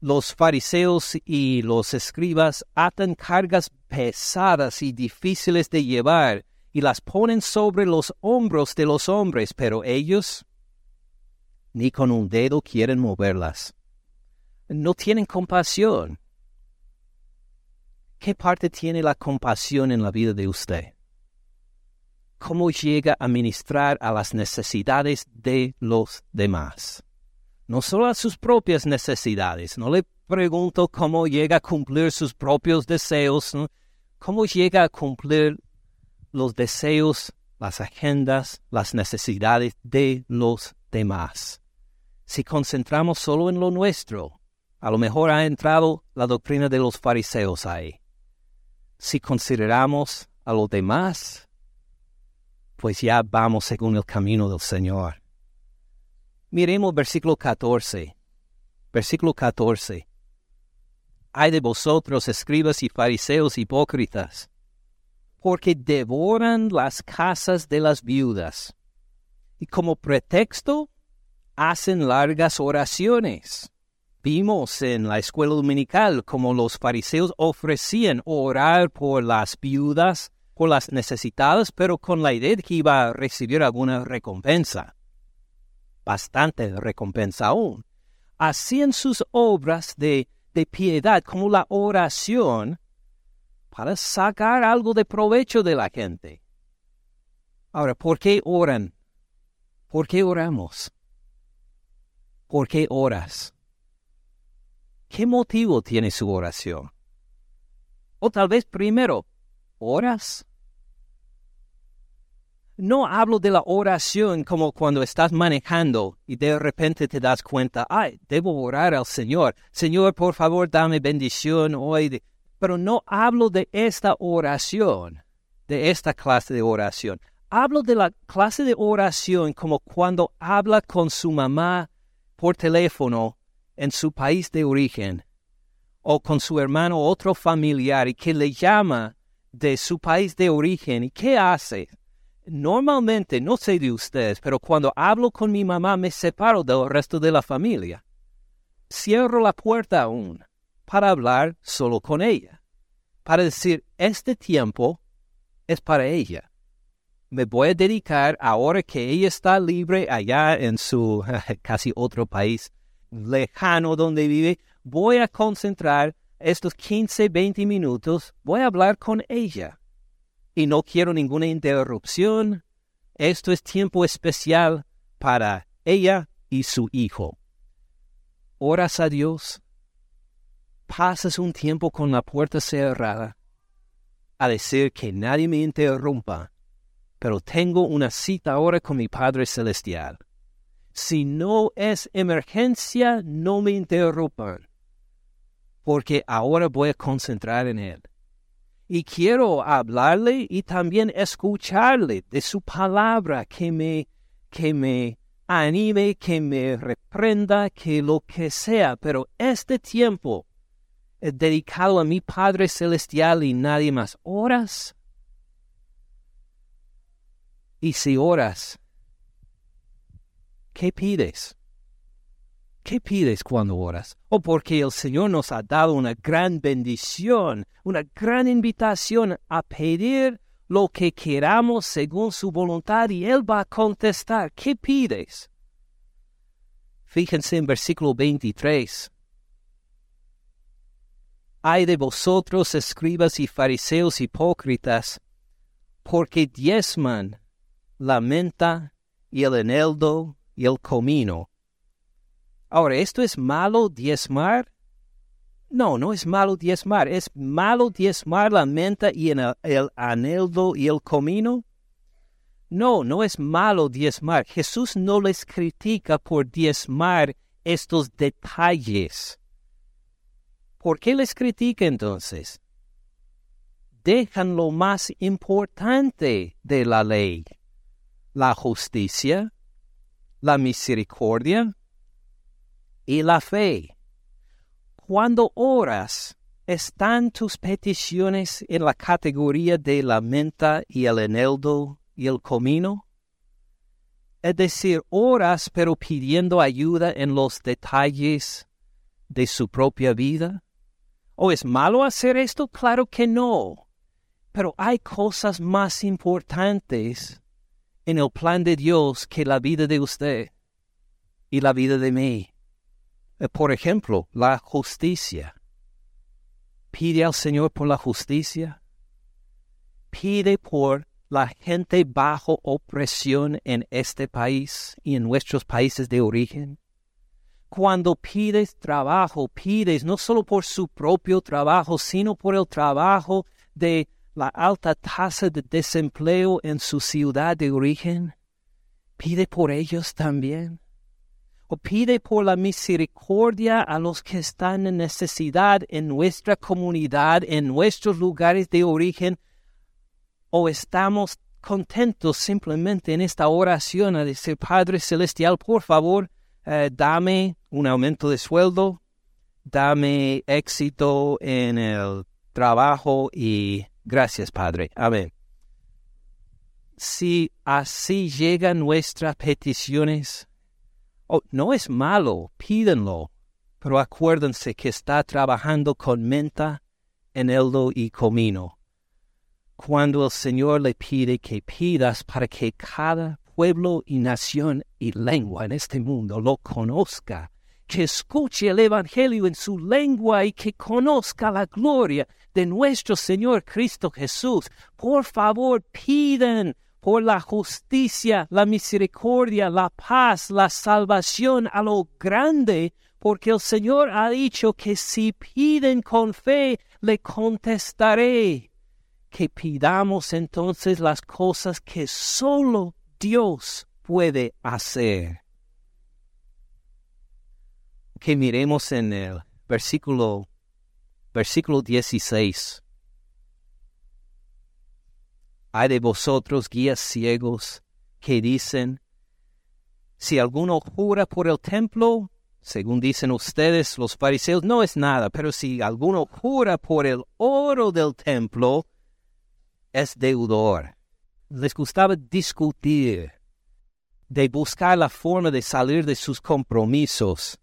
Los fariseos y los escribas atan cargas pesadas y difíciles de llevar y las ponen sobre los hombros de los hombres, pero ellos ni con un dedo quieren moverlas. No tienen compasión ¿Qué parte tiene la compasión en la vida de usted? ¿Cómo llega a ministrar a las necesidades de los demás? No solo a sus propias necesidades. No le pregunto cómo llega a cumplir sus propios deseos. ¿Cómo llega a cumplir los deseos, las agendas, las necesidades de los demás? Si concentramos solo en lo nuestro, a lo mejor ha entrado la doctrina de los fariseos ahí si consideramos a los demás, pues ya vamos según el camino del Señor. Miremos versículo 14. Versículo 14. Hay de vosotros, escribas y fariseos hipócritas, porque devoran las casas de las viudas, y como pretexto hacen largas oraciones. Vimos en la escuela dominical como los fariseos ofrecían orar por las viudas, por las necesitadas, pero con la idea de que iba a recibir alguna recompensa. Bastante recompensa aún. Hacían sus obras de, de piedad como la oración para sacar algo de provecho de la gente. Ahora, ¿por qué oran ¿Por qué oramos? ¿Por qué oras? ¿Qué motivo tiene su oración? O tal vez primero, ¿oras? No hablo de la oración como cuando estás manejando y de repente te das cuenta, ay, debo orar al Señor. Señor, por favor, dame bendición hoy. Pero no hablo de esta oración, de esta clase de oración. Hablo de la clase de oración como cuando habla con su mamá por teléfono en su país de origen o con su hermano o otro familiar y que le llama de su país de origen y qué hace. Normalmente, no sé de ustedes, pero cuando hablo con mi mamá me separo del resto de la familia. Cierro la puerta aún para hablar solo con ella, para decir, este tiempo es para ella. Me voy a dedicar ahora que ella está libre allá en su casi otro país lejano donde vive, voy a concentrar estos 15, 20 minutos, voy a hablar con ella. Y no quiero ninguna interrupción. Esto es tiempo especial para ella y su hijo. Oras a Dios. Pasas un tiempo con la puerta cerrada a decir que nadie me interrumpa, pero tengo una cita ahora con mi Padre Celestial. Si no es emergencia, no me interrumpan, porque ahora voy a concentrar en Él. Y quiero hablarle y también escucharle de su palabra que me, que me anime, que me reprenda, que lo que sea. Pero este tiempo es dedicado a mi Padre Celestial y nadie más. ¿Oras? Y si oras, ¿qué pides? ¿Qué pides cuando oras? O porque el Señor nos ha dado una gran bendición, una gran invitación a pedir lo que queramos según su voluntad y Él va a contestar. ¿Qué pides? Fíjense en versículo 23. Ay de vosotros, escribas y fariseos hipócritas, porque diezman la menta y el eneldo y el comino. Ahora, ¿esto es malo diezmar? No, no es malo diezmar. ¿Es malo diezmar la menta y el, el aneldo y el comino? No, no es malo diezmar. Jesús no les critica por diezmar estos detalles. ¿Por qué les critica entonces? Dejan lo más importante de la ley, la justicia, la misericordia y la fe. Cuando oras, ¿están tus peticiones en la categoría de la menta y el eneldo y el comino? Es decir, oras pero pidiendo ayuda en los detalles de su propia vida. ¿O es malo hacer esto? Claro que no. Pero hay cosas más importantes en el plan de Dios que la vida de usted y la vida de mí. Eh, por ejemplo, la justicia. Pide al Señor por la justicia. Pide por la gente bajo opresión en este país y en nuestros países de origen. Cuando pides trabajo, pides no solo por su propio trabajo, sino por el trabajo de la alta tasa de desempleo en su ciudad de origen? Pide por ellos también. O pide por la misericordia a los que están en necesidad en nuestra comunidad, en nuestros lugares de origen. O estamos contentos simplemente en esta oración a decir, Padre Celestial, por favor, eh, dame un aumento de sueldo, dame éxito en el trabajo y Gracias, Padre. Amén. Si así llegan nuestras peticiones, oh, no es malo, pídenlo, pero acuérdense que está trabajando con menta, eneldo y comino. Cuando el Señor le pide que pidas para que cada pueblo y nación y lengua en este mundo lo conozca que escuche el Evangelio en su lengua y que conozca la gloria de nuestro Señor Cristo Jesús. Por favor, piden por la justicia, la misericordia, la paz, la salvación a lo grande, porque el Señor ha dicho que si piden con fe, le contestaré. Que pidamos entonces las cosas que solo Dios puede hacer. Que miremos en el versículo, versículo 16. Hay de vosotros guías ciegos que dicen, si alguno jura por el templo, según dicen ustedes los fariseos, no es nada, pero si alguno jura por el oro del templo, es deudor. Les gustaba discutir, de buscar la forma de salir de sus compromisos.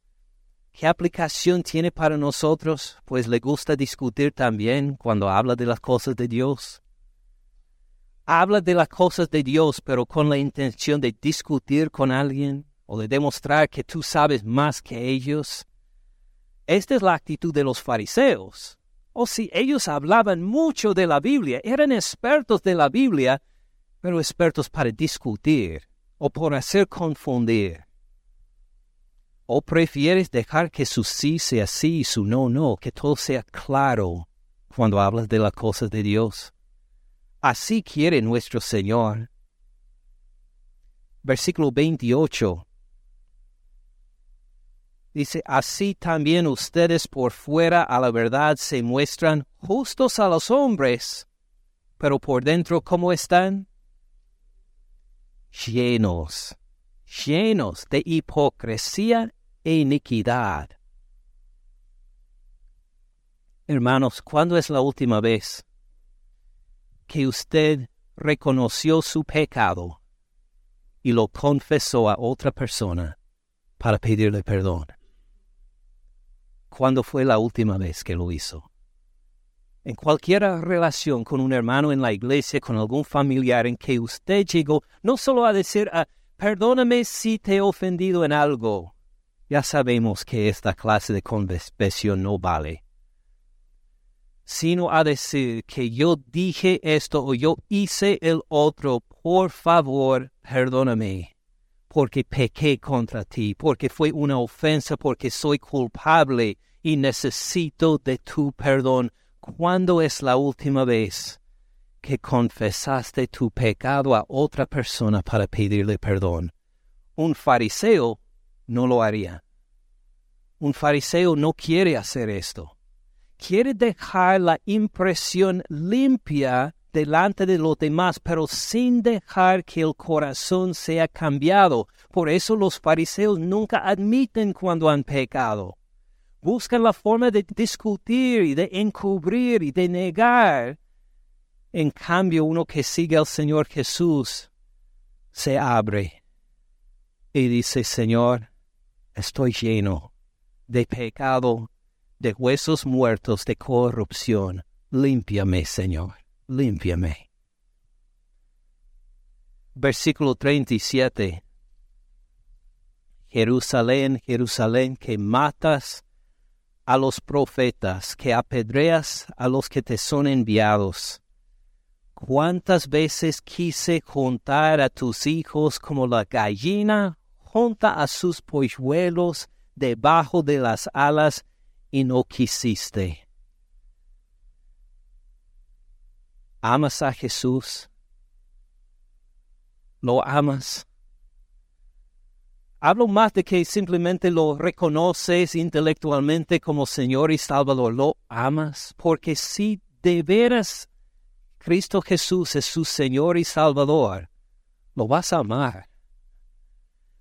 ¿Qué aplicación tiene para nosotros? Pues le gusta discutir también cuando habla de las cosas de Dios habla de las cosas de Dios, pero con la intención de discutir con alguien o de demostrar que tú sabes más que ellos. Esta es la actitud de los fariseos. O si ellos hablaban mucho de la Biblia, eran expertos de la Biblia, pero expertos para discutir o por hacer confundir. ¿O prefieres dejar que su sí sea sí y su no no, que todo sea claro cuando hablas de las cosas de Dios? Así quiere nuestro Señor. Versículo 28. Dice, así también ustedes por fuera a la verdad se muestran justos a los hombres, pero por dentro ¿cómo están? Llenos, llenos de hipocresía e iniquidad. Hermanos, ¿cuándo es la última vez que usted reconoció su pecado y lo confesó a otra persona para pedirle perdón. ¿Cuándo fue la última vez que lo hizo? En cualquier relación con un hermano en la iglesia, con algún familiar en que usted llegó no solo a decir, ah, perdóname si te he ofendido en algo. Ya sabemos que esta clase de confesión no vale sino a decir que yo dije esto o yo hice el otro, por favor, perdóname, porque pequé contra ti, porque fue una ofensa, porque soy culpable y necesito de tu perdón. ¿Cuándo es la última vez que confesaste tu pecado a otra persona para pedirle perdón? Un fariseo no lo haría. Un fariseo no quiere hacer esto quiere dejar la impresión limpia delante de los demás, pero sin dejar que el corazón sea cambiado. Por eso los fariseos nunca admiten cuando han pecado. Buscan la forma de discutir y de encubrir y de negar. En cambio, uno que sigue al Señor Jesús se abre y dice, Señor, estoy lleno de pecado de huesos muertos de corrupción. Límpiame, Señor, límpiame. Versículo 37. Jerusalén, Jerusalén, que matas a los profetas, que apedreas a los que te son enviados. ¿Cuántas veces quise juntar a tus hijos como la gallina junta a sus polluelos debajo de las alas y no quisiste. ¿Amas a Jesús? ¿Lo amas? Hablo más de que simplemente lo reconoces intelectualmente como Señor y Salvador. ¿Lo amas? Porque si de veras Cristo Jesús es su Señor y Salvador, lo vas a amar.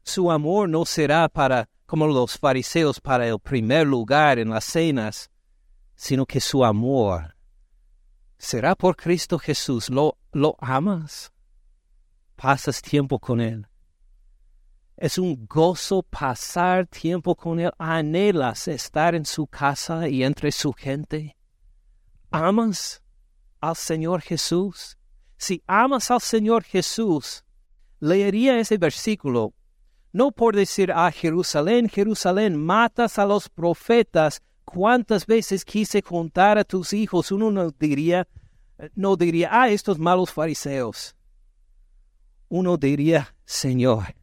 Su amor no será para como los fariseos para el primer lugar en las cenas, sino que su amor será por Cristo Jesús. ¿Lo, lo amas? ¿Pasas tiempo con Él? Es un gozo pasar tiempo con Él. ¿Anhelas estar en su casa y entre su gente? ¿Amas al Señor Jesús? Si amas al Señor Jesús, leería ese versículo no por decir, a Jerusalén, Jerusalén, matas a los profetas, cuántas veces quise juntar a tus hijos, uno no diría, no diría, ah, estos malos fariseos. uno diría, Señor,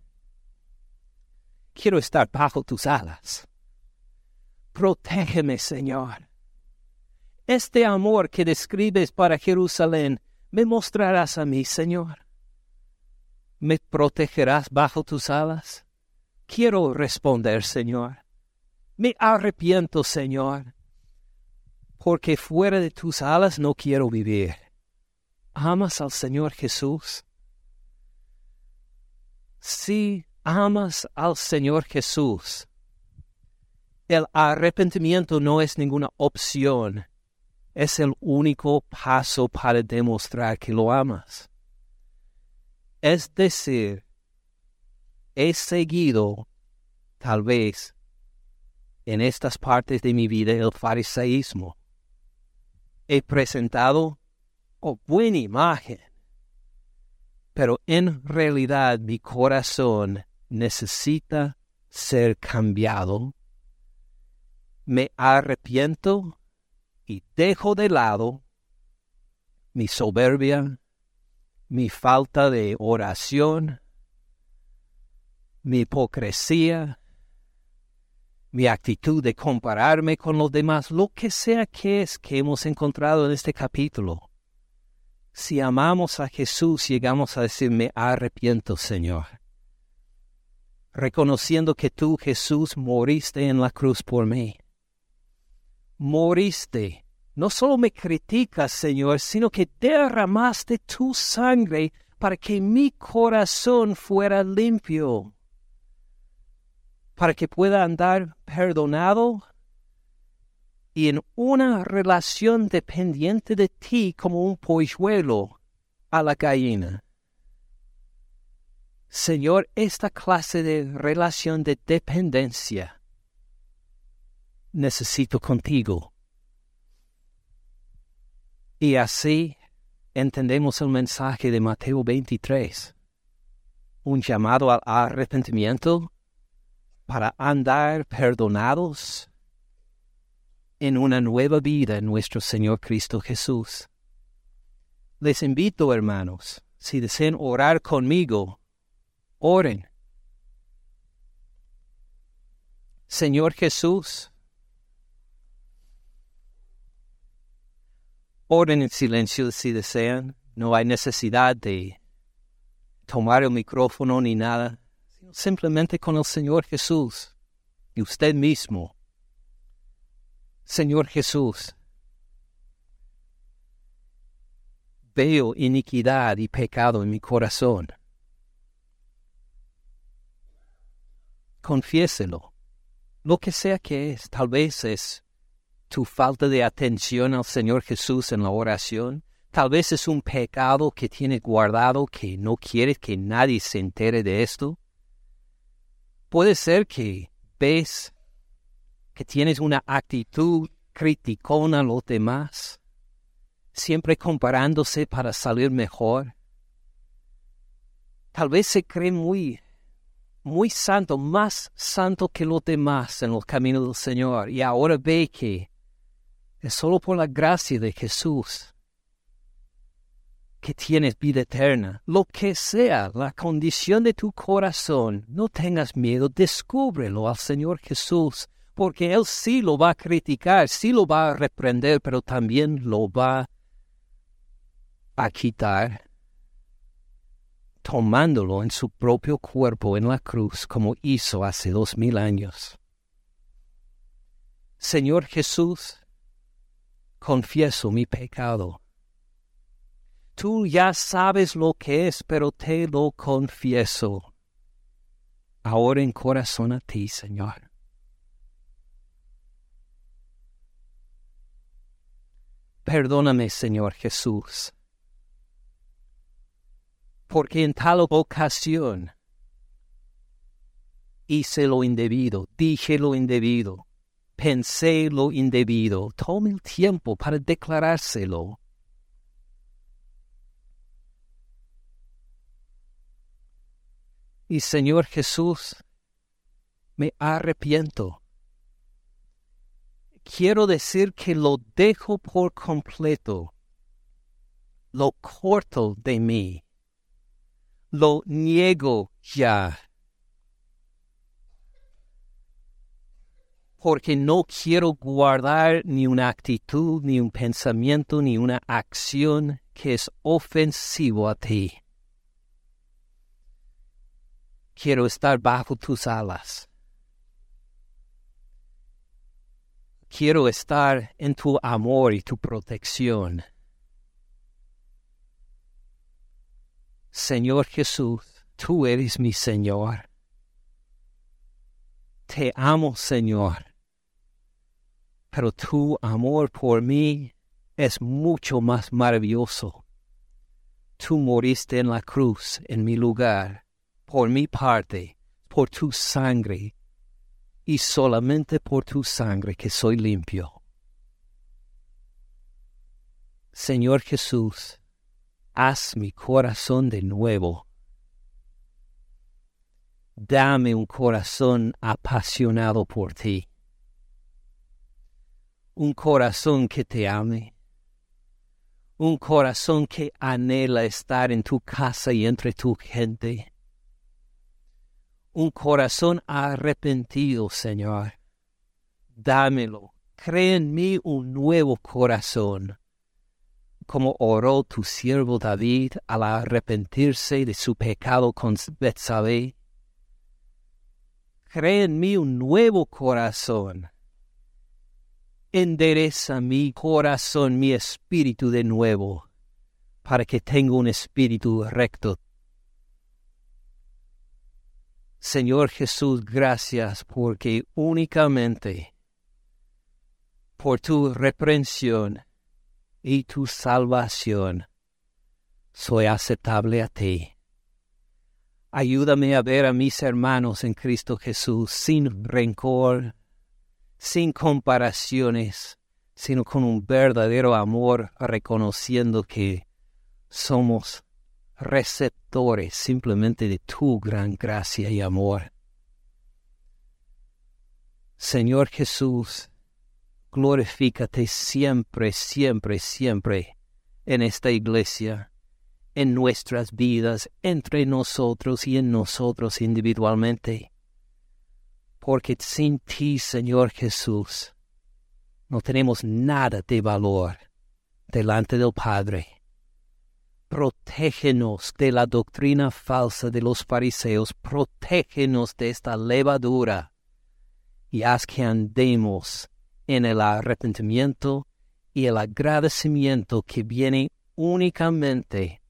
quiero estar bajo tus alas. Protégeme, Señor. Este amor que describes para Jerusalén, ¿me mostrarás a mí, Señor? ¿Me protegerás bajo tus alas? Quiero responder, Señor. Me arrepiento, Señor, porque fuera de tus alas no quiero vivir. ¿Amas al Señor Jesús? Si amas al Señor Jesús, el arrepentimiento no es ninguna opción, es el único paso para demostrar que lo amas. Es decir, he seguido, tal vez, en estas partes de mi vida el fariseísmo. He presentado oh, buena imagen, pero en realidad mi corazón necesita ser cambiado. Me arrepiento y dejo de lado mi soberbia, mi falta de oración, mi hipocresía, mi actitud de compararme con los demás, lo que sea que es que hemos encontrado en este capítulo. Si amamos a Jesús, llegamos a decir, me arrepiento, Señor. Reconociendo que tú, Jesús, moriste en la cruz por mí. Moriste. No solo me criticas, Señor, sino que derramaste tu sangre para que mi corazón fuera limpio para que pueda andar perdonado y en una relación dependiente de ti como un polluelo a la gallina. Señor, esta clase de relación de dependencia necesito contigo. Y así entendemos el mensaje de Mateo 23, un llamado al arrepentimiento para andar perdonados en una nueva vida en nuestro Señor Cristo Jesús. Les invito, hermanos, si desean orar conmigo, oren. Señor Jesús, oren en silencio si desean. No hay necesidad de tomar el micrófono ni nada simplemente con el Señor Jesús y usted mismo. Señor Jesús, veo iniquidad y pecado en mi corazón. Confiéselo, lo que sea que es, tal vez es tu falta de atención al Señor Jesús en la oración, tal vez es un pecado que tienes guardado que no quieres que nadie se entere de esto. Puede ser que ves que tienes una actitud criticona a los demás, siempre comparándose para salir mejor. Tal vez se cree muy, muy santo, más santo que los demás en los caminos del Señor, y ahora ve que es solo por la gracia de Jesús que tienes vida eterna, lo que sea la condición de tu corazón, no tengas miedo, descúbrelo al Señor Jesús, porque Él sí lo va a criticar, sí lo va a reprender, pero también lo va a quitar, tomándolo en su propio cuerpo en la cruz, como hizo hace dos mil años. Señor Jesús, confieso mi pecado Tú ya sabes lo que es, pero te lo confieso. Ahora en corazón a ti, Señor. Perdóname, Señor Jesús, porque en tal ocasión hice lo indebido, dije lo indebido, pensé lo indebido, tome el tiempo para declarárselo. Y Señor Jesús, me arrepiento. Quiero decir que lo dejo por completo, lo corto de mí, lo niego ya. Porque no quiero guardar ni una actitud, ni un pensamiento, ni una acción que es ofensivo a ti. Quiero estar bajo tus alas. Quiero estar en tu amor y tu protección. Señor Jesús, tú eres mi Señor. Te amo, Señor. Pero tu amor por mí es mucho más maravilloso. Tú moriste en la cruz en mi lugar, por mi parte, por tu sangre, y solamente por tu sangre que soy limpio. Señor Jesús, haz mi corazón de nuevo. Dame un corazón apasionado por ti. Un corazón que te ame. Un corazón que anhela estar en tu casa y entre tu gente. Un corazón arrepentido, Señor. Dámelo. Crea en mí un nuevo corazón como oró tu siervo David al arrepentirse de su pecado con Betsabé. Crea en mí un nuevo corazón. Endereza mi corazón, mi espíritu de nuevo, para que tenga un espíritu recto. Señor Jesús, gracias porque únicamente por tu reprensión y tu salvación. Soy aceptable a ti. Ayúdame a ver a mis hermanos en Cristo Jesús sin rencor, sin comparaciones, sino con un verdadero amor, reconociendo que somos receptores simplemente de tu gran gracia y amor. Señor Jesús, glorifícate siempre, siempre, siempre en esta iglesia, en nuestras vidas, entre nosotros y en nosotros individualmente. Porque sin ti, Señor Jesús, no tenemos nada de valor delante del Padre. Protégenos de la doctrina falsa de los fariseos, protégenos de esta levadura y haz que andemos en el arrepentimiento y el agradecimiento que viene únicamente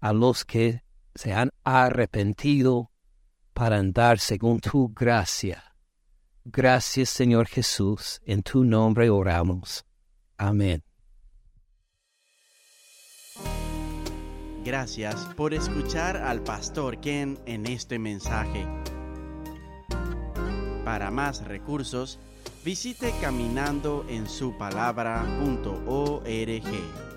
a los que se han arrepentido para andar según tu gracia. Gracias Señor Jesús, en tu nombre oramos. Amén. Gracias por escuchar al pastor Ken en este mensaje. Para más recursos, visite caminandoensupalabra.org.